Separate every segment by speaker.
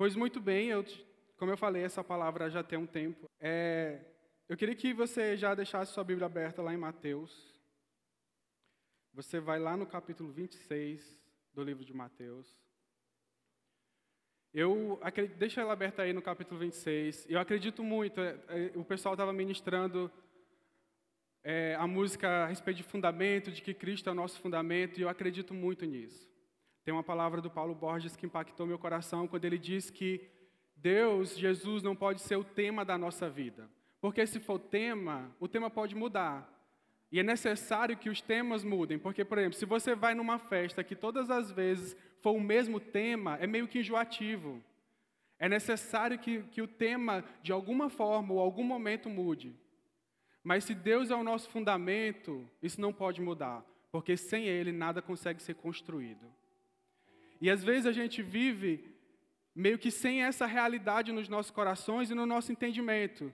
Speaker 1: Pois muito bem, eu, como eu falei, essa palavra já tem um tempo. É, eu queria que você já deixasse sua Bíblia aberta lá em Mateus. Você vai lá no capítulo 26 do livro de Mateus. Eu acredito, deixa ela aberta aí no capítulo 26. Eu acredito muito, é, é, o pessoal estava ministrando é, a música a respeito de fundamento, de que Cristo é o nosso fundamento, e eu acredito muito nisso. Tem uma palavra do Paulo Borges que impactou meu coração quando ele diz que Deus, Jesus, não pode ser o tema da nossa vida. Porque se for tema, o tema pode mudar. E é necessário que os temas mudem. Porque, por exemplo, se você vai numa festa que todas as vezes for o mesmo tema, é meio que enjoativo. É necessário que, que o tema, de alguma forma ou algum momento, mude. Mas se Deus é o nosso fundamento, isso não pode mudar. Porque sem Ele nada consegue ser construído. E às vezes a gente vive meio que sem essa realidade nos nossos corações e no nosso entendimento.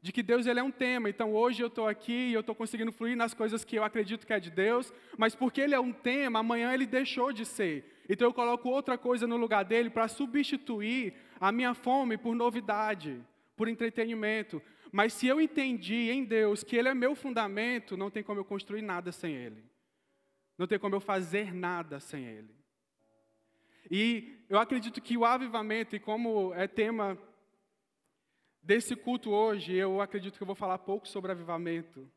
Speaker 1: De que Deus ele é um tema, então hoje eu estou aqui e eu estou conseguindo fluir nas coisas que eu acredito que é de Deus, mas porque ele é um tema, amanhã ele deixou de ser. Então eu coloco outra coisa no lugar dele para substituir a minha fome por novidade, por entretenimento. Mas se eu entendi em Deus que ele é meu fundamento, não tem como eu construir nada sem ele. Não tem como eu fazer nada sem ele. E eu acredito que o avivamento, e como é tema desse culto hoje, eu acredito que eu vou falar pouco sobre avivamento,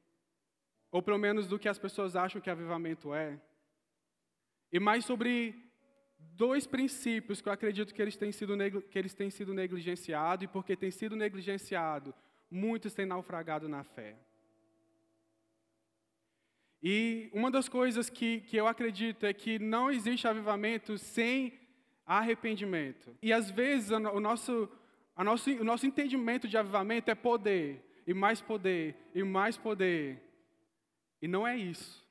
Speaker 1: ou pelo menos do que as pessoas acham que avivamento é, e mais sobre dois princípios que eu acredito que eles têm sido, que eles têm sido negligenciados, e porque têm sido negligenciados, muitos têm naufragado na fé. E uma das coisas que, que eu acredito é que não existe avivamento sem arrependimento. E às vezes o nosso, a nosso, o nosso entendimento de avivamento é poder, e mais poder, e mais poder. E não é isso.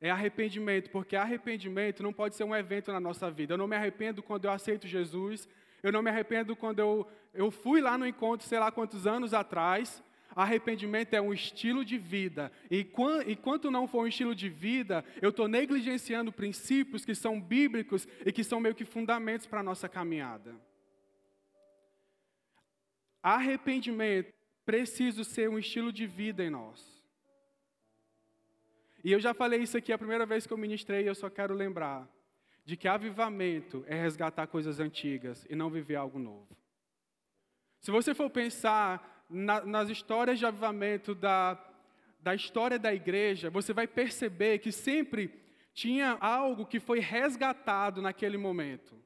Speaker 1: É arrependimento, porque arrependimento não pode ser um evento na nossa vida. Eu não me arrependo quando eu aceito Jesus, eu não me arrependo quando eu, eu fui lá no encontro, sei lá quantos anos atrás, Arrependimento é um estilo de vida. E enquanto não for um estilo de vida, eu estou negligenciando princípios que são bíblicos e que são meio que fundamentos para a nossa caminhada. Arrependimento precisa ser um estilo de vida em nós. E eu já falei isso aqui a primeira vez que eu ministrei, e eu só quero lembrar de que avivamento é resgatar coisas antigas e não viver algo novo. Se você for pensar na, nas histórias de avivamento da, da história da igreja, você vai perceber que sempre tinha algo que foi resgatado naquele momento.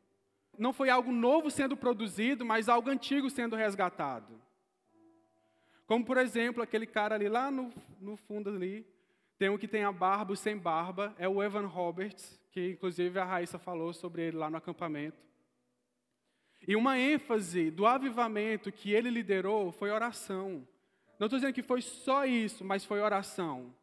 Speaker 1: Não foi algo novo sendo produzido, mas algo antigo sendo resgatado. Como, por exemplo, aquele cara ali lá no, no fundo ali, tem um que tem a barba, sem barba, é o Evan Roberts, que inclusive a Raíssa falou sobre ele lá no acampamento. E uma ênfase do avivamento que ele liderou foi oração. Não estou dizendo que foi só isso, mas foi oração.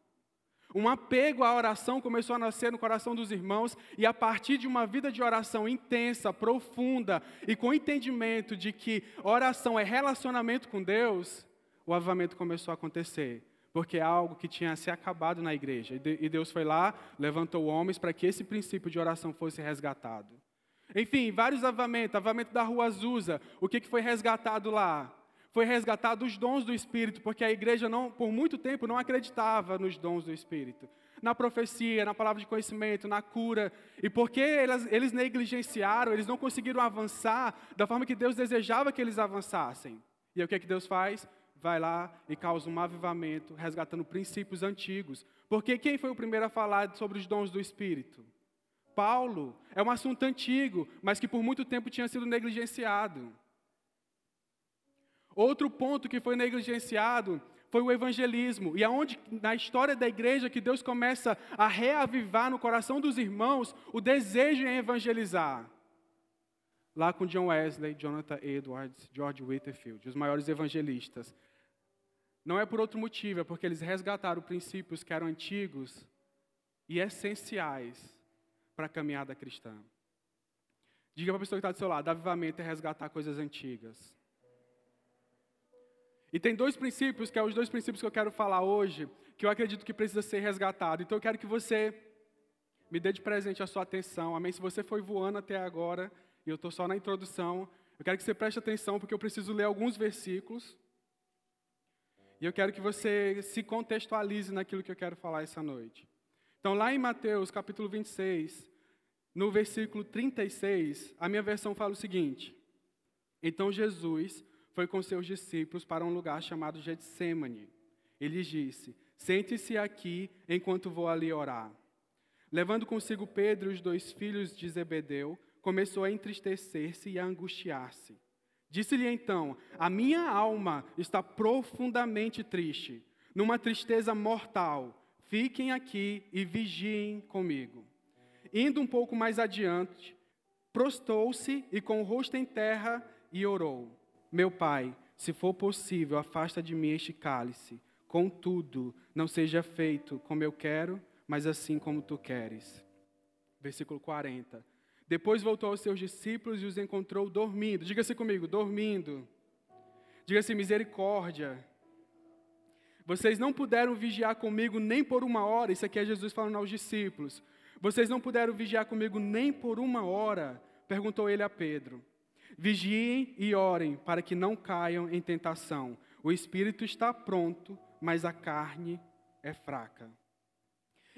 Speaker 1: Um apego à oração começou a nascer no coração dos irmãos, e a partir de uma vida de oração intensa, profunda e com entendimento de que oração é relacionamento com Deus, o avivamento começou a acontecer. Porque é algo que tinha se acabado na igreja. E Deus foi lá, levantou homens para que esse princípio de oração fosse resgatado. Enfim, vários avamentos, avamento da Rua Azusa. O que, que foi resgatado lá? Foi resgatado os dons do Espírito, porque a igreja não, por muito tempo não acreditava nos dons do Espírito. Na profecia, na palavra de conhecimento, na cura. E porque eles, eles negligenciaram, eles não conseguiram avançar da forma que Deus desejava que eles avançassem. E aí o que, que Deus faz? Vai lá e causa um avivamento, resgatando princípios antigos. Porque quem foi o primeiro a falar sobre os dons do Espírito? Paulo. É um assunto antigo, mas que por muito tempo tinha sido negligenciado. Outro ponto que foi negligenciado foi o evangelismo. E aonde na história da igreja que Deus começa a reavivar no coração dos irmãos o desejo em evangelizar. Lá com John Wesley, Jonathan Edwards, George Whitefield, os maiores evangelistas. Não é por outro motivo, é porque eles resgataram princípios que eram antigos e essenciais para a caminhada cristã. Diga para a pessoa que está do seu lado: avivamento é resgatar coisas antigas. E tem dois princípios, que são é os dois princípios que eu quero falar hoje, que eu acredito que precisa ser resgatado. Então eu quero que você me dê de presente a sua atenção. Amém? Se você foi voando até agora, e eu estou só na introdução. Eu quero que você preste atenção, porque eu preciso ler alguns versículos. E eu quero que você se contextualize naquilo que eu quero falar essa noite. Então, lá em Mateus, capítulo 26, no versículo 36, a minha versão fala o seguinte: Então Jesus foi com seus discípulos para um lugar chamado Getsemane. Ele disse: Sente-se aqui enquanto vou ali orar. Levando consigo Pedro e os dois filhos de Zebedeu, começou a entristecer-se e a angustiar-se. Disse-lhe então: A minha alma está profundamente triste, numa tristeza mortal. Fiquem aqui e vigiem comigo. Indo um pouco mais adiante, prostou-se e com o rosto em terra e orou: Meu pai, se for possível, afasta de mim este cálice. Contudo, não seja feito como eu quero, mas assim como tu queres. Versículo 40. Depois voltou aos seus discípulos e os encontrou dormindo. Diga-se comigo, dormindo. Diga-se misericórdia. Vocês não puderam vigiar comigo nem por uma hora. Isso aqui é Jesus falando aos discípulos. Vocês não puderam vigiar comigo nem por uma hora, perguntou ele a Pedro. Vigiem e orem para que não caiam em tentação. O espírito está pronto, mas a carne é fraca.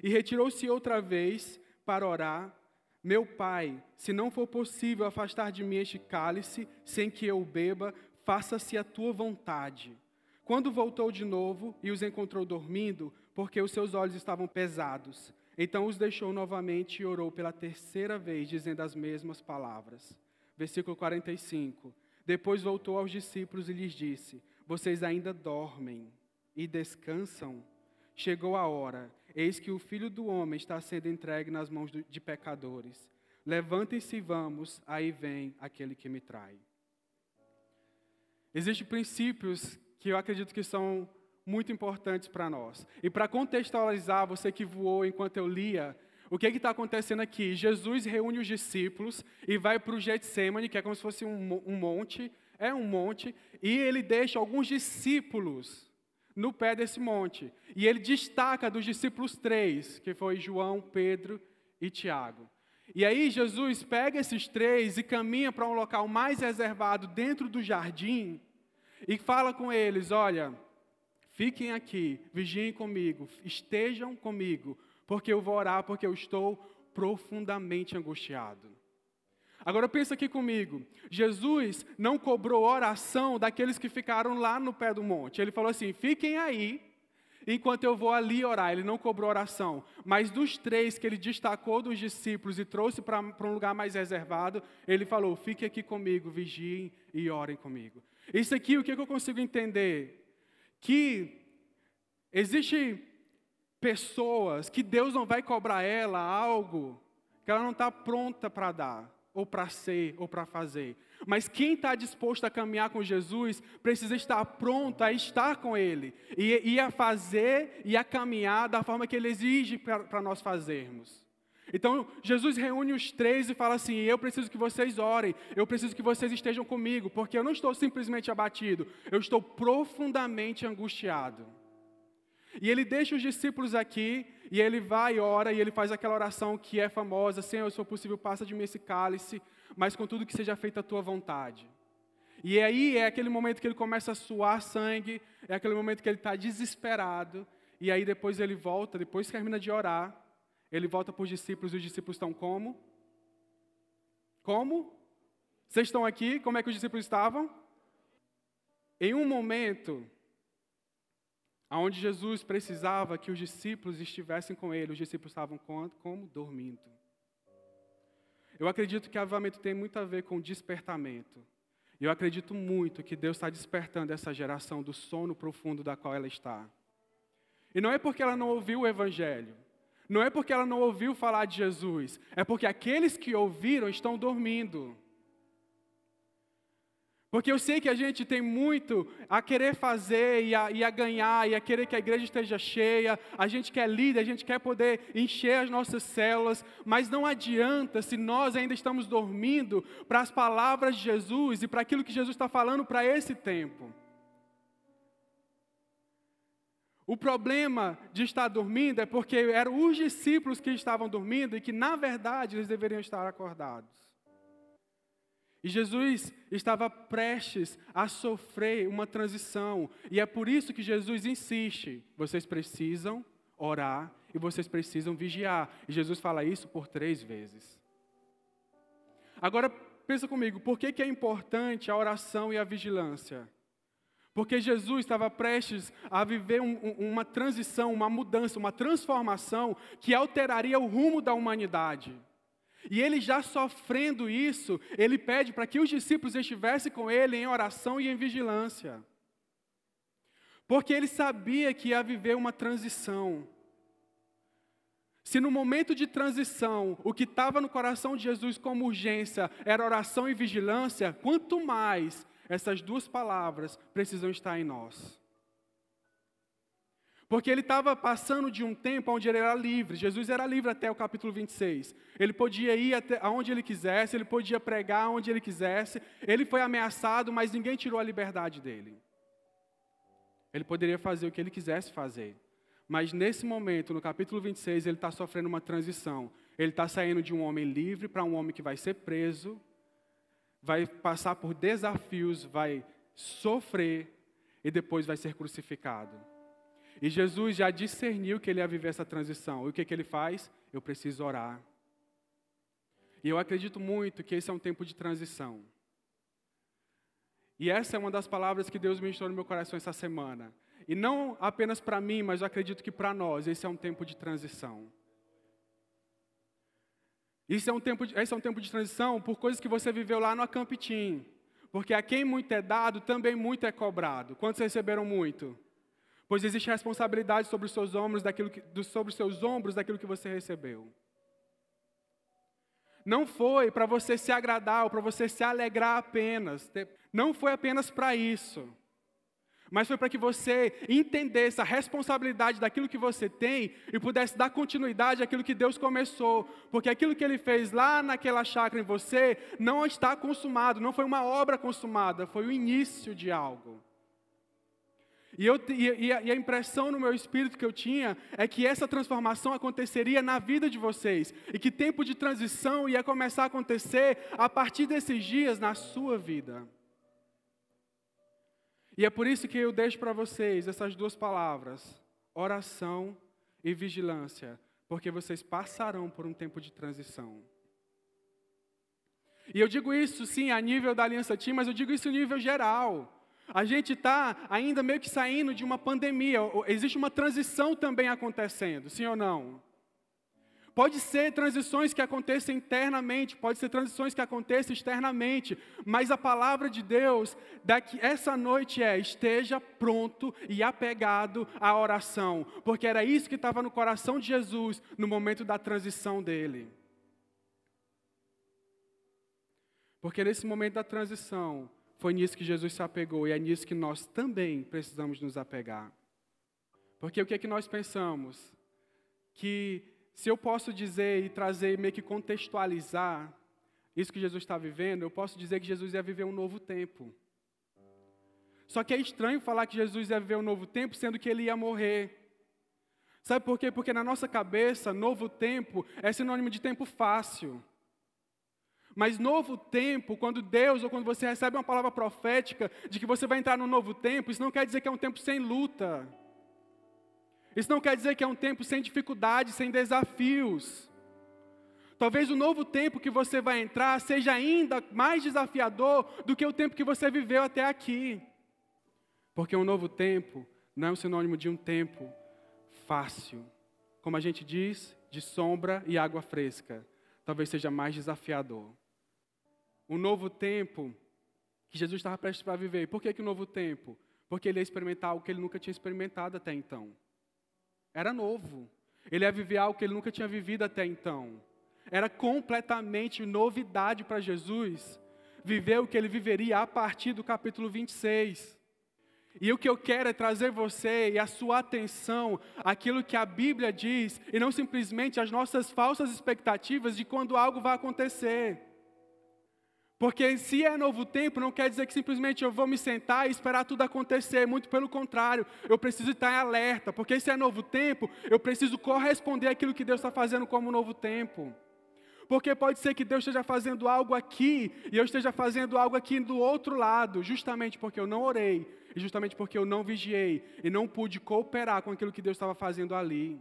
Speaker 1: E retirou-se outra vez para orar meu pai, se não for possível afastar de mim este cálice, sem que eu beba, faça-se a tua vontade. Quando voltou de novo e os encontrou dormindo, porque os seus olhos estavam pesados, então os deixou novamente e orou pela terceira vez, dizendo as mesmas palavras. Versículo 45. Depois voltou aos discípulos e lhes disse: Vocês ainda dormem e descansam? Chegou a hora Eis que o filho do homem está sendo entregue nas mãos de pecadores. Levantem-se e vamos, aí vem aquele que me trai. Existem princípios que eu acredito que são muito importantes para nós. E para contextualizar, você que voou enquanto eu lia, o que está acontecendo aqui? Jesus reúne os discípulos e vai para o Getsemane, que é como se fosse um, um monte, é um monte, e ele deixa alguns discípulos no pé desse monte. E ele destaca dos discípulos três, que foi João, Pedro e Tiago. E aí Jesus pega esses três e caminha para um local mais reservado dentro do jardim e fala com eles: olha, fiquem aqui, vigiem comigo, estejam comigo, porque eu vou orar, porque eu estou profundamente angustiado. Agora pensa aqui comigo. Jesus não cobrou oração daqueles que ficaram lá no pé do monte. Ele falou assim: "Fiquem aí, enquanto eu vou ali orar". Ele não cobrou oração, mas dos três que ele destacou dos discípulos e trouxe para um lugar mais reservado, ele falou: "Fiquem aqui comigo, vigiem e orem comigo". Isso aqui o que eu consigo entender que existe pessoas que Deus não vai cobrar ela algo que ela não está pronta para dar ou para ser, ou para fazer. Mas quem está disposto a caminhar com Jesus precisa estar pronto a estar com Ele e, e a fazer e a caminhar da forma que Ele exige para nós fazermos. Então, Jesus reúne os três e fala assim: Eu preciso que vocês orem, eu preciso que vocês estejam comigo, porque eu não estou simplesmente abatido, eu estou profundamente angustiado. E ele deixa os discípulos aqui, e ele vai e ora, e ele faz aquela oração que é famosa: Senhor, se for possível, passa de mim esse cálice, mas contudo que seja feita a tua vontade. E aí é aquele momento que ele começa a suar sangue, é aquele momento que ele está desesperado, e aí depois ele volta, depois termina de orar, ele volta para os discípulos, e os discípulos estão como? Como? Vocês estão aqui? Como é que os discípulos estavam? Em um momento, Aonde Jesus precisava que os discípulos estivessem com ele, os discípulos estavam como? Dormindo. Eu acredito que avivamento tem muito a ver com despertamento. Eu acredito muito que Deus está despertando essa geração do sono profundo da qual ela está. E não é porque ela não ouviu o Evangelho, não é porque ela não ouviu falar de Jesus, é porque aqueles que ouviram estão dormindo. Porque eu sei que a gente tem muito a querer fazer e a, e a, ganhar, e a querer que a igreja esteja cheia, a gente quer líder, a gente quer poder encher as nossas células, mas não adianta se nós ainda estamos dormindo para as palavras de Jesus e para aquilo que Jesus está falando para esse tempo. O problema de estar dormindo é porque eram os discípulos que estavam dormindo e que, na verdade, eles deveriam estar acordados. E Jesus estava prestes a sofrer uma transição. E é por isso que Jesus insiste: vocês precisam orar e vocês precisam vigiar. E Jesus fala isso por três vezes. Agora, pensa comigo, por que, que é importante a oração e a vigilância? Porque Jesus estava prestes a viver um, uma transição, uma mudança, uma transformação que alteraria o rumo da humanidade. E ele já sofrendo isso, ele pede para que os discípulos estivessem com ele em oração e em vigilância. Porque ele sabia que ia viver uma transição. Se no momento de transição o que estava no coração de Jesus como urgência era oração e vigilância, quanto mais essas duas palavras precisam estar em nós. Porque ele estava passando de um tempo onde ele era livre. Jesus era livre até o capítulo 26. Ele podia ir até aonde ele quisesse, ele podia pregar onde ele quisesse. Ele foi ameaçado, mas ninguém tirou a liberdade dele. Ele poderia fazer o que ele quisesse fazer. Mas nesse momento, no capítulo 26, ele está sofrendo uma transição. Ele está saindo de um homem livre para um homem que vai ser preso, vai passar por desafios, vai sofrer e depois vai ser crucificado. E Jesus já discerniu que ele ia viver essa transição. E o que, que ele faz? Eu preciso orar. E eu acredito muito que esse é um tempo de transição. E essa é uma das palavras que Deus ministrou no meu coração essa semana. E não apenas para mim, mas eu acredito que para nós, esse é um tempo de transição. Isso é um tempo de, esse é um tempo de transição por coisas que você viveu lá no Acampitim. Porque a quem muito é dado, também muito é cobrado. Quantos receberam muito? Pois existe responsabilidade sobre os seus ombros daquilo que, sobre os seus ombros daquilo que você recebeu. Não foi para você se agradar ou para você se alegrar apenas. Não foi apenas para isso mas foi para que você entendesse a responsabilidade daquilo que você tem e pudesse dar continuidade àquilo que Deus começou, porque aquilo que Ele fez lá naquela chácara em você não está consumado, não foi uma obra consumada, foi o início de algo. E, eu, e, e, a impressão no meu espírito que eu tinha é que essa transformação aconteceria na vida de vocês. E que tempo de transição ia começar a acontecer a partir desses dias na sua vida. E é por isso que eu deixo para vocês essas duas palavras: oração e vigilância, porque vocês passarão por um tempo de transição. E eu digo isso, sim, a nível da Aliança Team, mas eu digo isso a nível geral. A gente está ainda meio que saindo de uma pandemia, existe uma transição também acontecendo, sim ou não? Pode ser transições que aconteçam internamente, pode ser transições que aconteçam externamente, mas a palavra de Deus daqui essa noite é: esteja pronto e apegado à oração, porque era isso que estava no coração de Jesus no momento da transição dele. Porque nesse momento da transição, foi nisso que Jesus se apegou e é nisso que nós também precisamos nos apegar. Porque o que é que nós pensamos? Que se eu posso dizer e trazer, meio que contextualizar isso que Jesus está vivendo, eu posso dizer que Jesus ia viver um novo tempo. Só que é estranho falar que Jesus ia viver um novo tempo, sendo que ele ia morrer. Sabe por quê? Porque na nossa cabeça, novo tempo é sinônimo de tempo fácil. Mas novo tempo, quando Deus ou quando você recebe uma palavra profética de que você vai entrar num novo tempo, isso não quer dizer que é um tempo sem luta. Isso não quer dizer que é um tempo sem dificuldades, sem desafios. Talvez o novo tempo que você vai entrar seja ainda mais desafiador do que o tempo que você viveu até aqui. Porque um novo tempo não é um sinônimo de um tempo fácil. Como a gente diz, de sombra e água fresca. Talvez seja mais desafiador. Um novo tempo que Jesus estava prestes para viver. Por que, que um novo tempo? Porque ele ia experimentar algo que ele nunca tinha experimentado até então. Era novo. Ele ia viver algo que ele nunca tinha vivido até então. Era completamente novidade para Jesus viver o que ele viveria a partir do capítulo 26. E o que eu quero é trazer você e a sua atenção àquilo que a Bíblia diz, e não simplesmente às nossas falsas expectativas de quando algo vai acontecer. Porque se é novo tempo, não quer dizer que simplesmente eu vou me sentar e esperar tudo acontecer. Muito pelo contrário, eu preciso estar em alerta. Porque se é novo tempo, eu preciso corresponder àquilo que Deus está fazendo como novo tempo. Porque pode ser que Deus esteja fazendo algo aqui e eu esteja fazendo algo aqui do outro lado, justamente porque eu não orei, e justamente porque eu não vigiei e não pude cooperar com aquilo que Deus estava fazendo ali.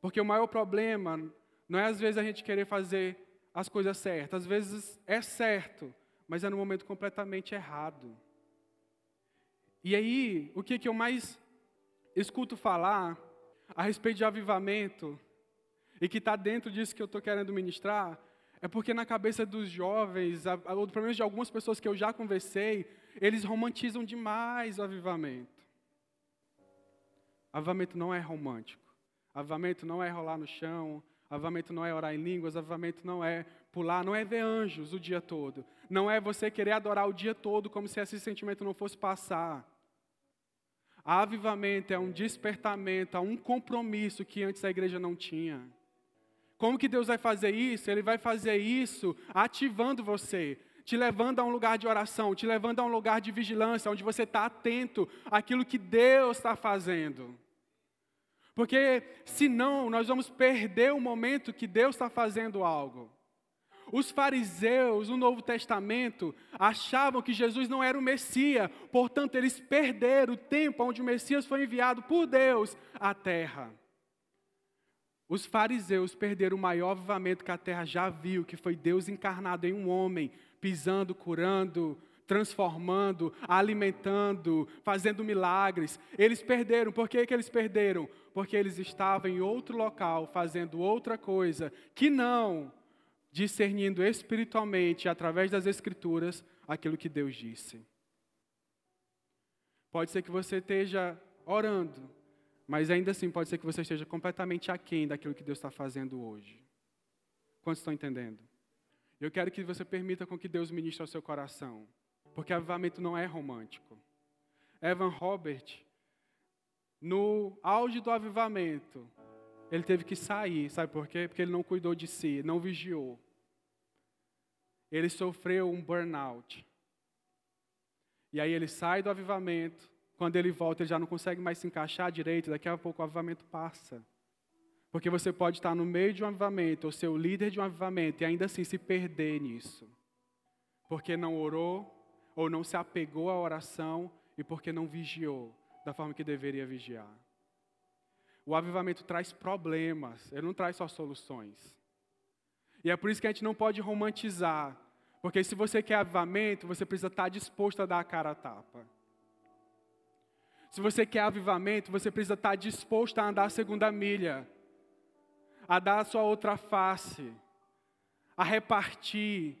Speaker 1: Porque o maior problema não é às vezes a gente querer fazer as coisas certas, às vezes é certo, mas é no momento completamente errado. E aí, o que, que eu mais escuto falar a respeito de avivamento, e que está dentro disso que eu estou querendo ministrar, é porque na cabeça dos jovens, ou pelo menos de algumas pessoas que eu já conversei, eles romantizam demais o avivamento. Avivamento não é romântico. Avivamento não é rolar no chão. Avivamento não é orar em línguas. Avivamento não é pular, não é ver anjos o dia todo. Não é você querer adorar o dia todo como se esse sentimento não fosse passar. Avivamento é um despertamento, é um compromisso que antes a igreja não tinha. Como que Deus vai fazer isso? Ele vai fazer isso ativando você, te levando a um lugar de oração, te levando a um lugar de vigilância, onde você está atento àquilo que Deus está fazendo. Porque senão nós vamos perder o momento que Deus está fazendo algo. Os fariseus, no Novo Testamento, achavam que Jesus não era o Messias, portanto, eles perderam o tempo onde o Messias foi enviado por Deus à terra. Os fariseus perderam o maior avivamento que a terra já viu, que foi Deus encarnado em um homem, pisando, curando, transformando, alimentando, fazendo milagres. Eles perderam. Por que, que eles perderam? Porque eles estavam em outro local, fazendo outra coisa, que não discernindo espiritualmente, através das Escrituras, aquilo que Deus disse. Pode ser que você esteja orando, mas ainda assim pode ser que você esteja completamente aquém daquilo que Deus está fazendo hoje. Quantos estão entendendo? Eu quero que você permita com que Deus ministre ao seu coração, porque avivamento não é romântico. Evan Robert, no auge do avivamento, ele teve que sair, sabe por quê? Porque ele não cuidou de si, não vigiou ele sofreu um burnout. E aí ele sai do avivamento, quando ele volta, ele já não consegue mais se encaixar direito, daqui a pouco o avivamento passa. Porque você pode estar no meio de um avivamento, ou ser o líder de um avivamento, e ainda assim se perder nisso. Porque não orou, ou não se apegou à oração, e porque não vigiou da forma que deveria vigiar. O avivamento traz problemas, ele não traz só soluções. E é por isso que a gente não pode romantizar porque se você quer avivamento, você precisa estar disposto a dar a cara a tapa. Se você quer avivamento, você precisa estar disposto a andar a segunda milha, a dar a sua outra face, a repartir,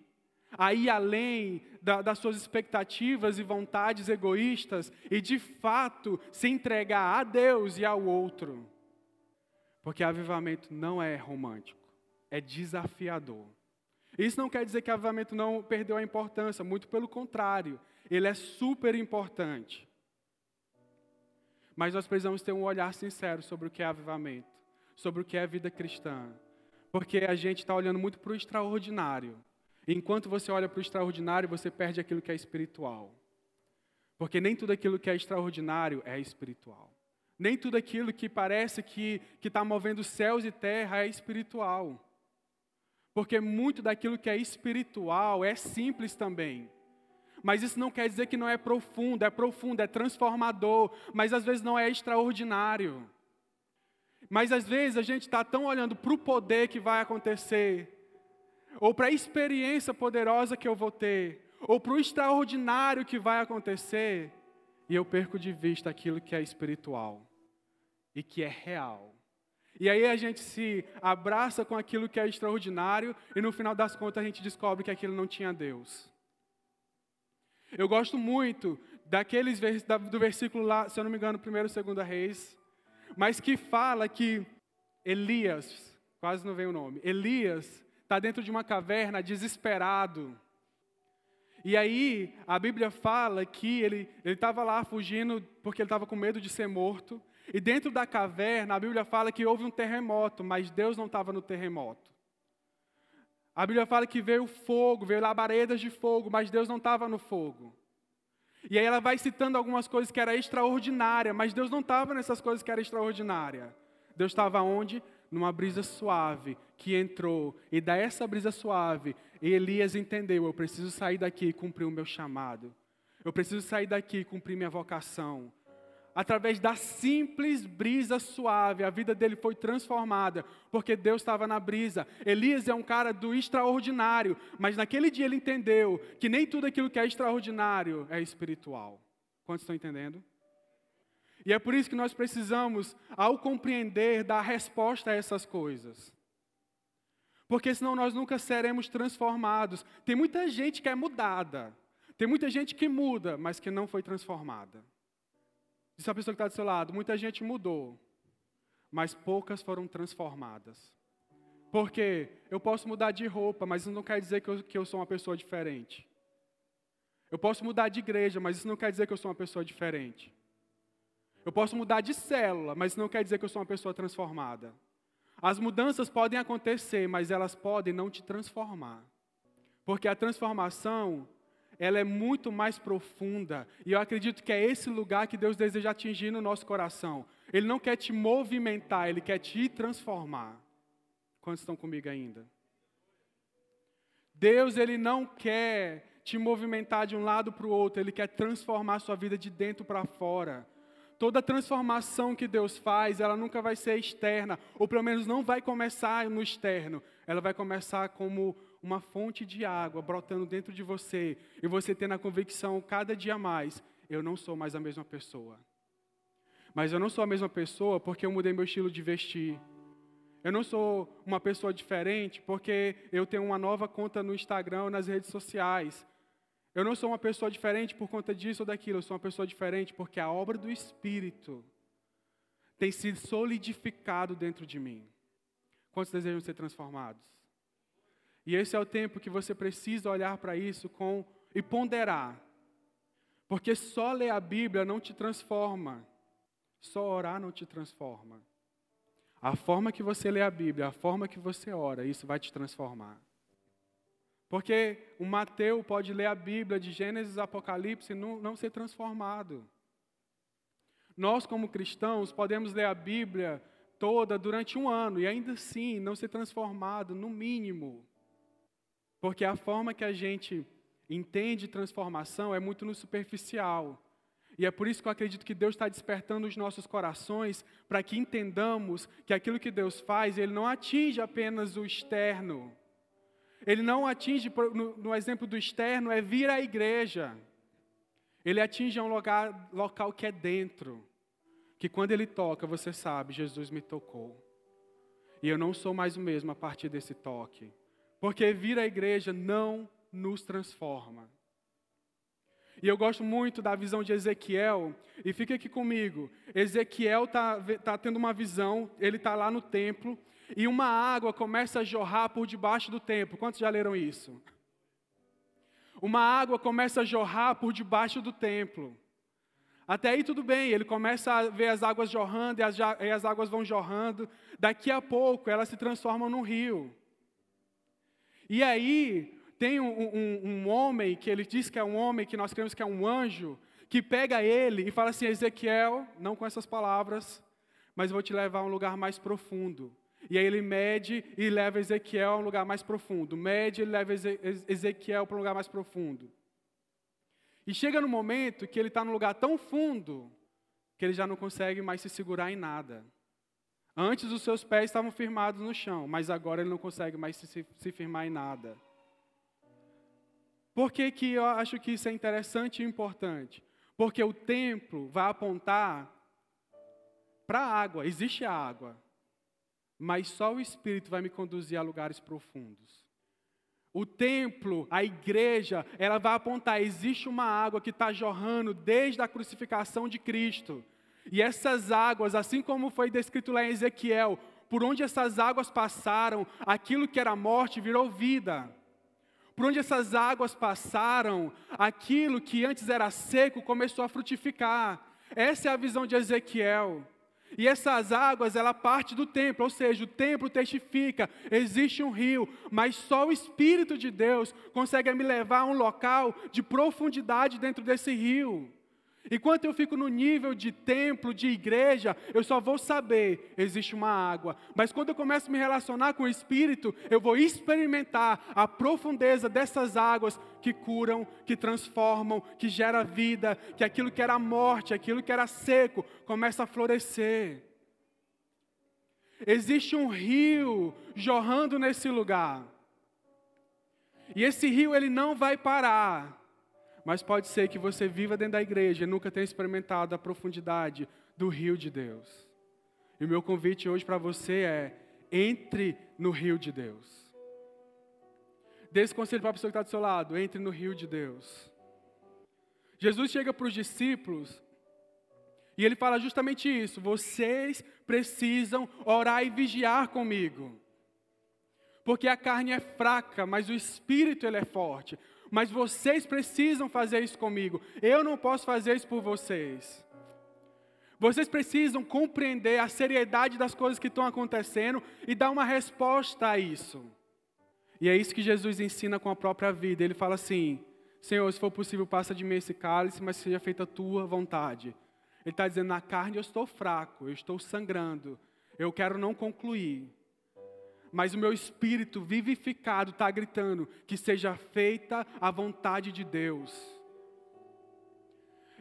Speaker 1: a ir além da, das suas expectativas e vontades egoístas e, de fato, se entregar a Deus e ao outro. Porque avivamento não é romântico, é desafiador. Isso não quer dizer que avivamento não perdeu a importância, muito pelo contrário, ele é super importante. Mas nós precisamos ter um olhar sincero sobre o que é avivamento, sobre o que é vida cristã. Porque a gente está olhando muito para o extraordinário. Enquanto você olha para o extraordinário, você perde aquilo que é espiritual. Porque nem tudo aquilo que é extraordinário é espiritual. Nem tudo aquilo que parece que está movendo céus e terra é espiritual. Porque muito daquilo que é espiritual é simples também. Mas isso não quer dizer que não é profundo, é profundo, é transformador, mas às vezes não é extraordinário. Mas às vezes a gente está tão olhando para o poder que vai acontecer, ou para a experiência poderosa que eu vou ter, ou para o extraordinário que vai acontecer, e eu perco de vista aquilo que é espiritual e que é real. E aí a gente se abraça com aquilo que é extraordinário e no final das contas a gente descobre que aquilo não tinha Deus. Eu gosto muito daqueles do versículo lá, se eu não me engano, primeiro, segunda Reis, mas que fala que Elias, quase não vem o nome, Elias está dentro de uma caverna desesperado. E aí a Bíblia fala que ele estava lá fugindo porque ele estava com medo de ser morto. E dentro da caverna, a Bíblia fala que houve um terremoto, mas Deus não estava no terremoto. A Bíblia fala que veio fogo, veio labaredas de fogo, mas Deus não estava no fogo. E aí ela vai citando algumas coisas que era extraordinária, mas Deus não estava nessas coisas que era extraordinária. Deus estava onde? Numa brisa suave que entrou, e dessa brisa suave, Elias entendeu: eu preciso sair daqui e cumprir o meu chamado. Eu preciso sair daqui e cumprir minha vocação. Através da simples brisa suave, a vida dele foi transformada, porque Deus estava na brisa. Elias é um cara do extraordinário, mas naquele dia ele entendeu que nem tudo aquilo que é extraordinário é espiritual. Quantos estão entendendo? E é por isso que nós precisamos, ao compreender, dar resposta a essas coisas. Porque senão nós nunca seremos transformados. Tem muita gente que é mudada. Tem muita gente que muda, mas que não foi transformada. Diz a pessoa que está do seu lado: muita gente mudou, mas poucas foram transformadas. Porque eu posso mudar de roupa, mas isso não quer dizer que eu, que eu sou uma pessoa diferente. Eu posso mudar de igreja, mas isso não quer dizer que eu sou uma pessoa diferente. Eu posso mudar de célula, mas não quer dizer que eu sou uma pessoa transformada. As mudanças podem acontecer, mas elas podem não te transformar. Porque a transformação, ela é muito mais profunda. E eu acredito que é esse lugar que Deus deseja atingir no nosso coração. Ele não quer te movimentar, ele quer te transformar. Quantos estão comigo ainda? Deus, ele não quer te movimentar de um lado para o outro, ele quer transformar a sua vida de dentro para fora. Toda transformação que Deus faz, ela nunca vai ser externa, ou pelo menos não vai começar no externo. Ela vai começar como uma fonte de água brotando dentro de você, e você tendo a convicção cada dia mais: eu não sou mais a mesma pessoa. Mas eu não sou a mesma pessoa porque eu mudei meu estilo de vestir. Eu não sou uma pessoa diferente porque eu tenho uma nova conta no Instagram ou nas redes sociais. Eu não sou uma pessoa diferente por conta disso ou daquilo, eu sou uma pessoa diferente porque a obra do Espírito tem sido solidificado dentro de mim. Quantos desejam ser transformados? E esse é o tempo que você precisa olhar para isso com e ponderar. Porque só ler a Bíblia não te transforma. Só orar não te transforma. A forma que você lê a Bíblia, a forma que você ora, isso vai te transformar. Porque o Mateu pode ler a Bíblia de Gênesis a Apocalipse e não, não ser transformado. Nós, como cristãos, podemos ler a Bíblia toda durante um ano e ainda assim não ser transformado, no mínimo. Porque a forma que a gente entende transformação é muito no superficial. E é por isso que eu acredito que Deus está despertando os nossos corações para que entendamos que aquilo que Deus faz, Ele não atinge apenas o externo, ele não atinge, no, no exemplo do externo, é vir à igreja. Ele atinge um lugar, local que é dentro. Que quando ele toca, você sabe, Jesus me tocou. E eu não sou mais o mesmo a partir desse toque. Porque vir à igreja não nos transforma. E eu gosto muito da visão de Ezequiel, e fica aqui comigo. Ezequiel está tá tendo uma visão, ele está lá no templo, e uma água começa a jorrar por debaixo do templo. Quantos já leram isso? Uma água começa a jorrar por debaixo do templo. Até aí tudo bem, ele começa a ver as águas jorrando e as, e as águas vão jorrando. Daqui a pouco elas se transformam num rio. E aí tem um, um, um, homem, que ele diz que é um homem, que nós cremos que é um anjo, que pega ele e fala assim: Ezequiel, não com essas palavras, mas vou te levar a um lugar mais profundo. E aí ele mede e leva Ezequiel a um lugar mais profundo. Mede e leva Ezequiel para um lugar mais profundo. E chega no momento que ele está num lugar tão fundo que ele já não consegue mais se segurar em nada. Antes os seus pés estavam firmados no chão, mas agora ele não consegue mais se, se firmar em nada. Por que, que eu acho que isso é interessante e importante? Porque o templo vai apontar para a água, existe a água mas só o Espírito vai me conduzir a lugares profundos. O templo, a igreja, ela vai apontar: existe uma água que está jorrando desde a crucificação de Cristo. E essas águas, assim como foi descrito lá em Ezequiel, por onde essas águas passaram, aquilo que era morte virou vida. Por onde essas águas passaram, aquilo que antes era seco começou a frutificar. Essa é a visão de Ezequiel. E essas águas, ela parte do templo, ou seja, o templo testifica, existe um rio, mas só o Espírito de Deus consegue me levar a um local de profundidade dentro desse rio. Enquanto eu fico no nível de templo, de igreja, eu só vou saber, existe uma água. Mas quando eu começo a me relacionar com o Espírito, eu vou experimentar a profundeza dessas águas que curam, que transformam, que gera vida, que aquilo que era morte, aquilo que era seco, começa a florescer. Existe um rio jorrando nesse lugar. E esse rio ele não vai parar. Mas pode ser que você viva dentro da igreja e nunca tenha experimentado a profundidade do rio de Deus. E o meu convite hoje para você é: entre no rio de Deus. Dê esse conselho para a pessoa que está do seu lado: entre no rio de Deus. Jesus chega para os discípulos e ele fala justamente isso: vocês precisam orar e vigiar comigo. Porque a carne é fraca, mas o espírito ele é forte mas vocês precisam fazer isso comigo. Eu não posso fazer isso por vocês. Vocês precisam compreender a seriedade das coisas que estão acontecendo e dar uma resposta a isso. E é isso que Jesus ensina com a própria vida. Ele fala assim: Senhor, se for possível, passa de mim esse cálice, mas seja feita a tua vontade. Ele está dizendo: na carne eu estou fraco, eu estou sangrando, eu quero não concluir mas o meu espírito vivificado está gritando que seja feita a vontade de Deus.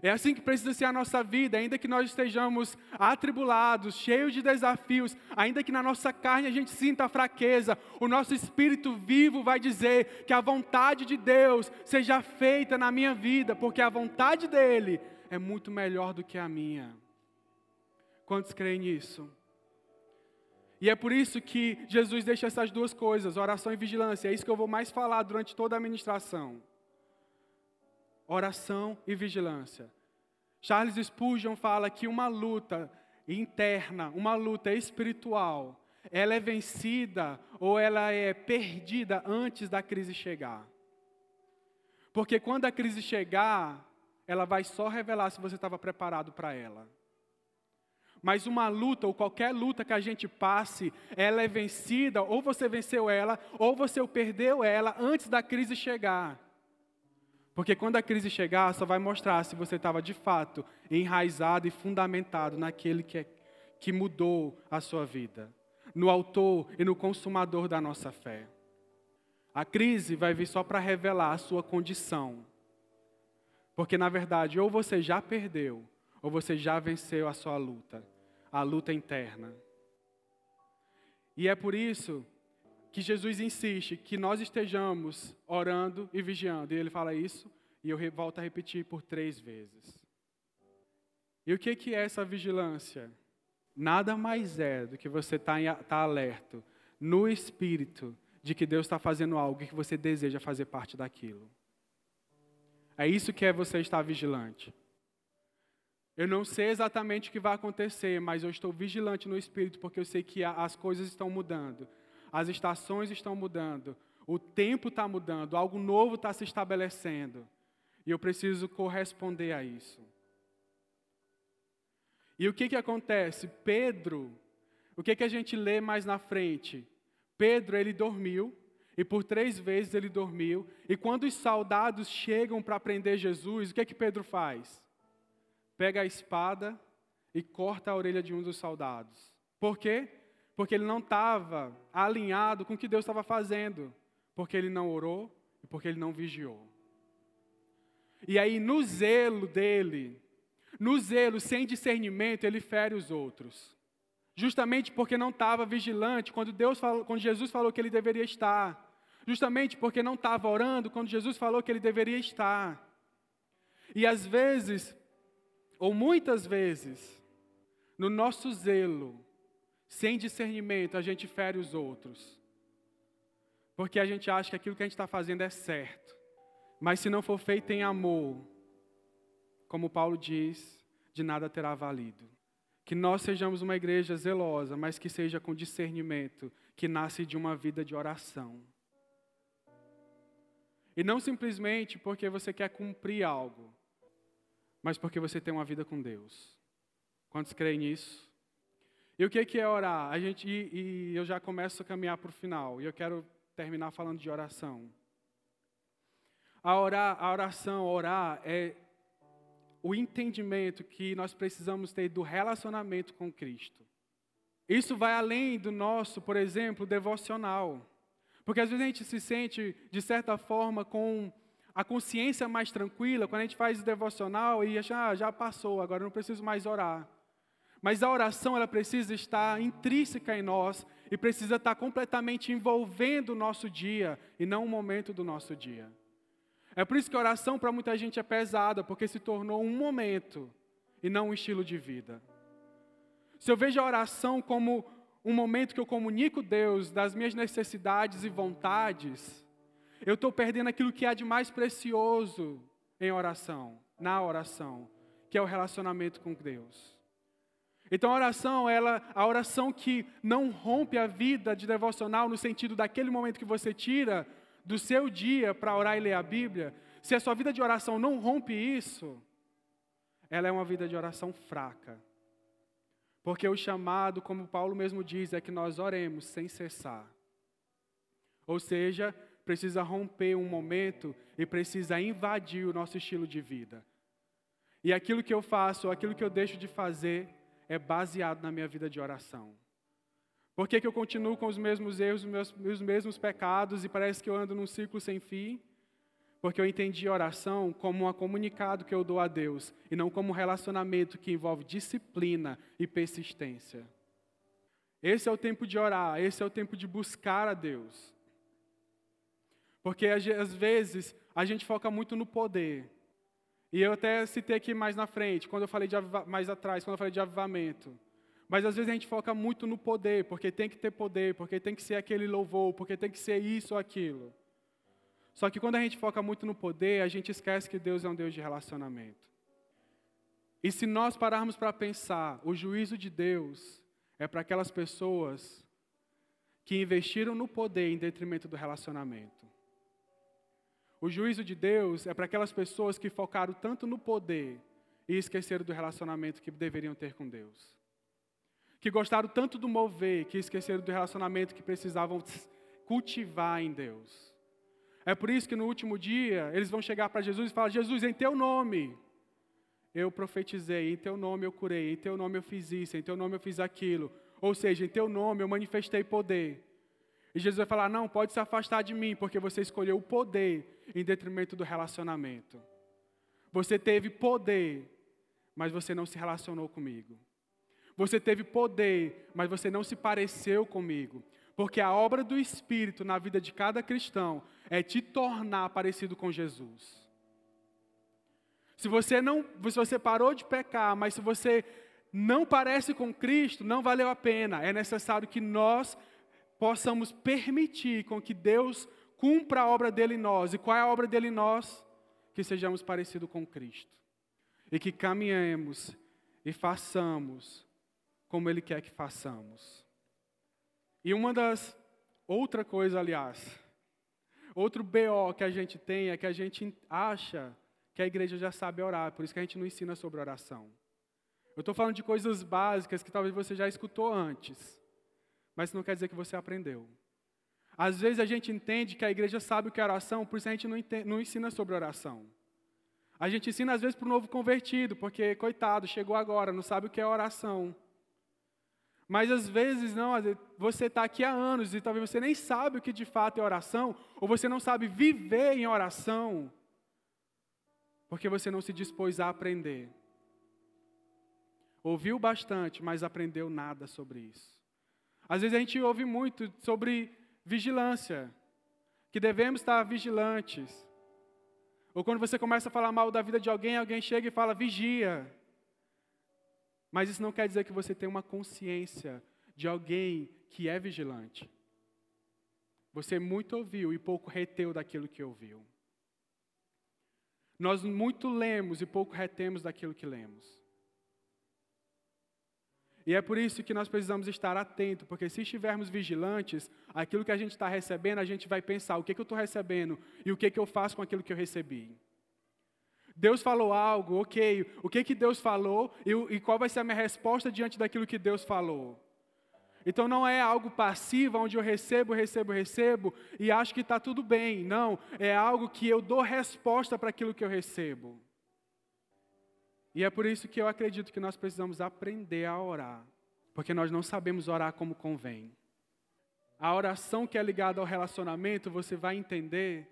Speaker 1: É assim que precisa ser a nossa vida, ainda que nós estejamos atribulados, cheios de desafios, ainda que na nossa carne a gente sinta a fraqueza, o nosso espírito vivo vai dizer que a vontade de Deus seja feita na minha vida, porque a vontade dele é muito melhor do que a minha. Quantos creem nisso? E é por isso que Jesus deixa essas duas coisas, oração e vigilância. É isso que eu vou mais falar durante toda a ministração. Oração e vigilância. Charles Spurgeon fala que uma luta interna, uma luta espiritual, ela é vencida ou ela é perdida antes da crise chegar. Porque quando a crise chegar, ela vai só revelar se você estava preparado para ela. Mas uma luta, ou qualquer luta que a gente passe, ela é vencida, ou você venceu ela, ou você perdeu ela antes da crise chegar. Porque quando a crise chegar, só vai mostrar se você estava de fato enraizado e fundamentado naquele que, é, que mudou a sua vida, no autor e no consumador da nossa fé. A crise vai vir só para revelar a sua condição. Porque na verdade, ou você já perdeu, ou você já venceu a sua luta a luta interna. E é por isso que Jesus insiste que nós estejamos orando e vigiando. E ele fala isso, e eu volto a repetir por três vezes. E o que, é essa vigilância? Nada mais é do que você estar tá, tá alerto no espírito de que Deus está fazendo algo e que você deseja fazer parte daquilo. É isso que é você estar vigilante. Eu não sei exatamente o que vai acontecer, mas eu estou vigilante no espírito porque eu sei que as coisas estão mudando, as estações estão mudando, o tempo está mudando, algo novo está se estabelecendo e eu preciso corresponder a isso. E o que, que acontece? Pedro, o que, que a gente lê mais na frente? Pedro, ele dormiu, e por três vezes ele dormiu, e quando os soldados chegam para prender Jesus, o que, que Pedro faz? Pega a espada e corta a orelha de um dos soldados. Por quê? Porque ele não estava alinhado com o que Deus estava fazendo. Porque ele não orou e porque ele não vigiou. E aí, no zelo dele, no zelo sem discernimento, ele fere os outros. Justamente porque não estava vigilante quando, Deus falou, quando Jesus falou que ele deveria estar. Justamente porque não estava orando quando Jesus falou que ele deveria estar. E às vezes, ou muitas vezes, no nosso zelo, sem discernimento, a gente fere os outros. Porque a gente acha que aquilo que a gente está fazendo é certo. Mas se não for feito em amor, como Paulo diz, de nada terá valido. Que nós sejamos uma igreja zelosa, mas que seja com discernimento, que nasce de uma vida de oração. E não simplesmente porque você quer cumprir algo, mas porque você tem uma vida com Deus. Quantos creem nisso? E o que é orar? A gente, e, e eu já começo a caminhar para o final, e eu quero terminar falando de oração. A, orar, a oração, orar, é o entendimento que nós precisamos ter do relacionamento com Cristo. Isso vai além do nosso, por exemplo, devocional. Porque às vezes a gente se sente, de certa forma, com a consciência mais tranquila quando a gente faz o devocional e acha, ah, já passou, agora não preciso mais orar. Mas a oração, ela precisa estar intrínseca em nós e precisa estar completamente envolvendo o nosso dia e não o momento do nosso dia. É por isso que a oração para muita gente é pesada, porque se tornou um momento e não um estilo de vida. Se eu vejo a oração como um momento que eu comunico Deus das minhas necessidades e vontades, eu estou perdendo aquilo que há de mais precioso em oração, na oração, que é o relacionamento com Deus. Então a oração, ela, a oração que não rompe a vida de devocional no sentido daquele momento que você tira do seu dia para orar e ler a Bíblia, se a sua vida de oração não rompe isso, ela é uma vida de oração fraca. Porque o chamado, como Paulo mesmo diz, é que nós oremos sem cessar. Ou seja, precisa romper um momento e precisa invadir o nosso estilo de vida. E aquilo que eu faço, aquilo que eu deixo de fazer, é baseado na minha vida de oração. Por que, que eu continuo com os mesmos erros, os, meus, os mesmos pecados e parece que eu ando num ciclo sem fim? Porque eu entendi oração como um comunicado que eu dou a Deus e não como um relacionamento que envolve disciplina e persistência. Esse é o tempo de orar, esse é o tempo de buscar a Deus. Porque às vezes a gente foca muito no poder. E eu até citei aqui mais na frente, quando eu falei de mais atrás, quando eu falei de avivamento. Mas às vezes a gente foca muito no poder, porque tem que ter poder, porque tem que ser aquele louvor, porque tem que ser isso ou aquilo. Só que quando a gente foca muito no poder, a gente esquece que Deus é um Deus de relacionamento. E se nós pararmos para pensar, o juízo de Deus é para aquelas pessoas que investiram no poder em detrimento do relacionamento. O juízo de Deus é para aquelas pessoas que focaram tanto no poder e esqueceram do relacionamento que deveriam ter com Deus que gostaram tanto do mover, que esqueceram do relacionamento que precisavam cultivar em Deus. É por isso que no último dia eles vão chegar para Jesus e falar: Jesus, em teu nome eu profetizei, em teu nome eu curei, em teu nome eu fiz isso, em teu nome eu fiz aquilo. Ou seja, em teu nome eu manifestei poder. E Jesus vai falar: Não, pode se afastar de mim, porque você escolheu o poder em detrimento do relacionamento. Você teve poder, mas você não se relacionou comigo. Você teve poder, mas você não se pareceu comigo. Porque a obra do Espírito na vida de cada cristão é te tornar parecido com Jesus. Se você não, se você parou de pecar, mas se você não parece com Cristo, não valeu a pena. É necessário que nós possamos permitir com que Deus cumpra a obra dele em nós. E qual é a obra dele em nós? Que sejamos parecidos com Cristo. E que caminhemos e façamos como Ele quer que façamos. E uma das, outra coisa, aliás, outro BO que a gente tem é que a gente acha que a igreja já sabe orar, por isso que a gente não ensina sobre oração. Eu estou falando de coisas básicas que talvez você já escutou antes, mas isso não quer dizer que você aprendeu. Às vezes a gente entende que a igreja sabe o que é oração, por isso a gente não, entende, não ensina sobre oração. A gente ensina às vezes para o novo convertido, porque, coitado, chegou agora, não sabe o que é oração. Mas às vezes não, você está aqui há anos e talvez você nem sabe o que de fato é oração, ou você não sabe viver em oração, porque você não se dispôs a aprender. Ouviu bastante, mas aprendeu nada sobre isso. Às vezes a gente ouve muito sobre vigilância, que devemos estar vigilantes. Ou quando você começa a falar mal da vida de alguém, alguém chega e fala, vigia. Mas isso não quer dizer que você tem uma consciência de alguém que é vigilante. Você muito ouviu e pouco reteu daquilo que ouviu. Nós muito lemos e pouco retemos daquilo que lemos. E é por isso que nós precisamos estar atentos, porque se estivermos vigilantes, aquilo que a gente está recebendo, a gente vai pensar: o que, que eu estou recebendo e o que, que eu faço com aquilo que eu recebi. Deus falou algo, ok, o que, que Deus falou e, e qual vai ser a minha resposta diante daquilo que Deus falou. Então não é algo passivo, onde eu recebo, recebo, recebo e acho que está tudo bem. Não, é algo que eu dou resposta para aquilo que eu recebo. E é por isso que eu acredito que nós precisamos aprender a orar, porque nós não sabemos orar como convém. A oração que é ligada ao relacionamento, você vai entender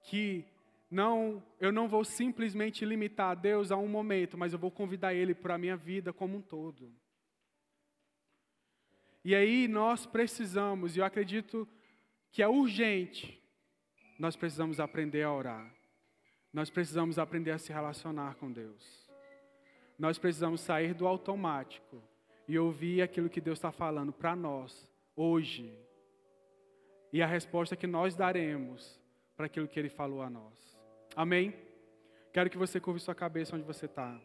Speaker 1: que não, eu não vou simplesmente limitar a Deus a um momento, mas eu vou convidar Ele para a minha vida como um todo. E aí nós precisamos, e eu acredito que é urgente, nós precisamos aprender a orar. Nós precisamos aprender a se relacionar com Deus. Nós precisamos sair do automático e ouvir aquilo que Deus está falando para nós, hoje. E a resposta que nós daremos para aquilo que Ele falou a nós. Amém? Quero que você curva sua cabeça onde você está.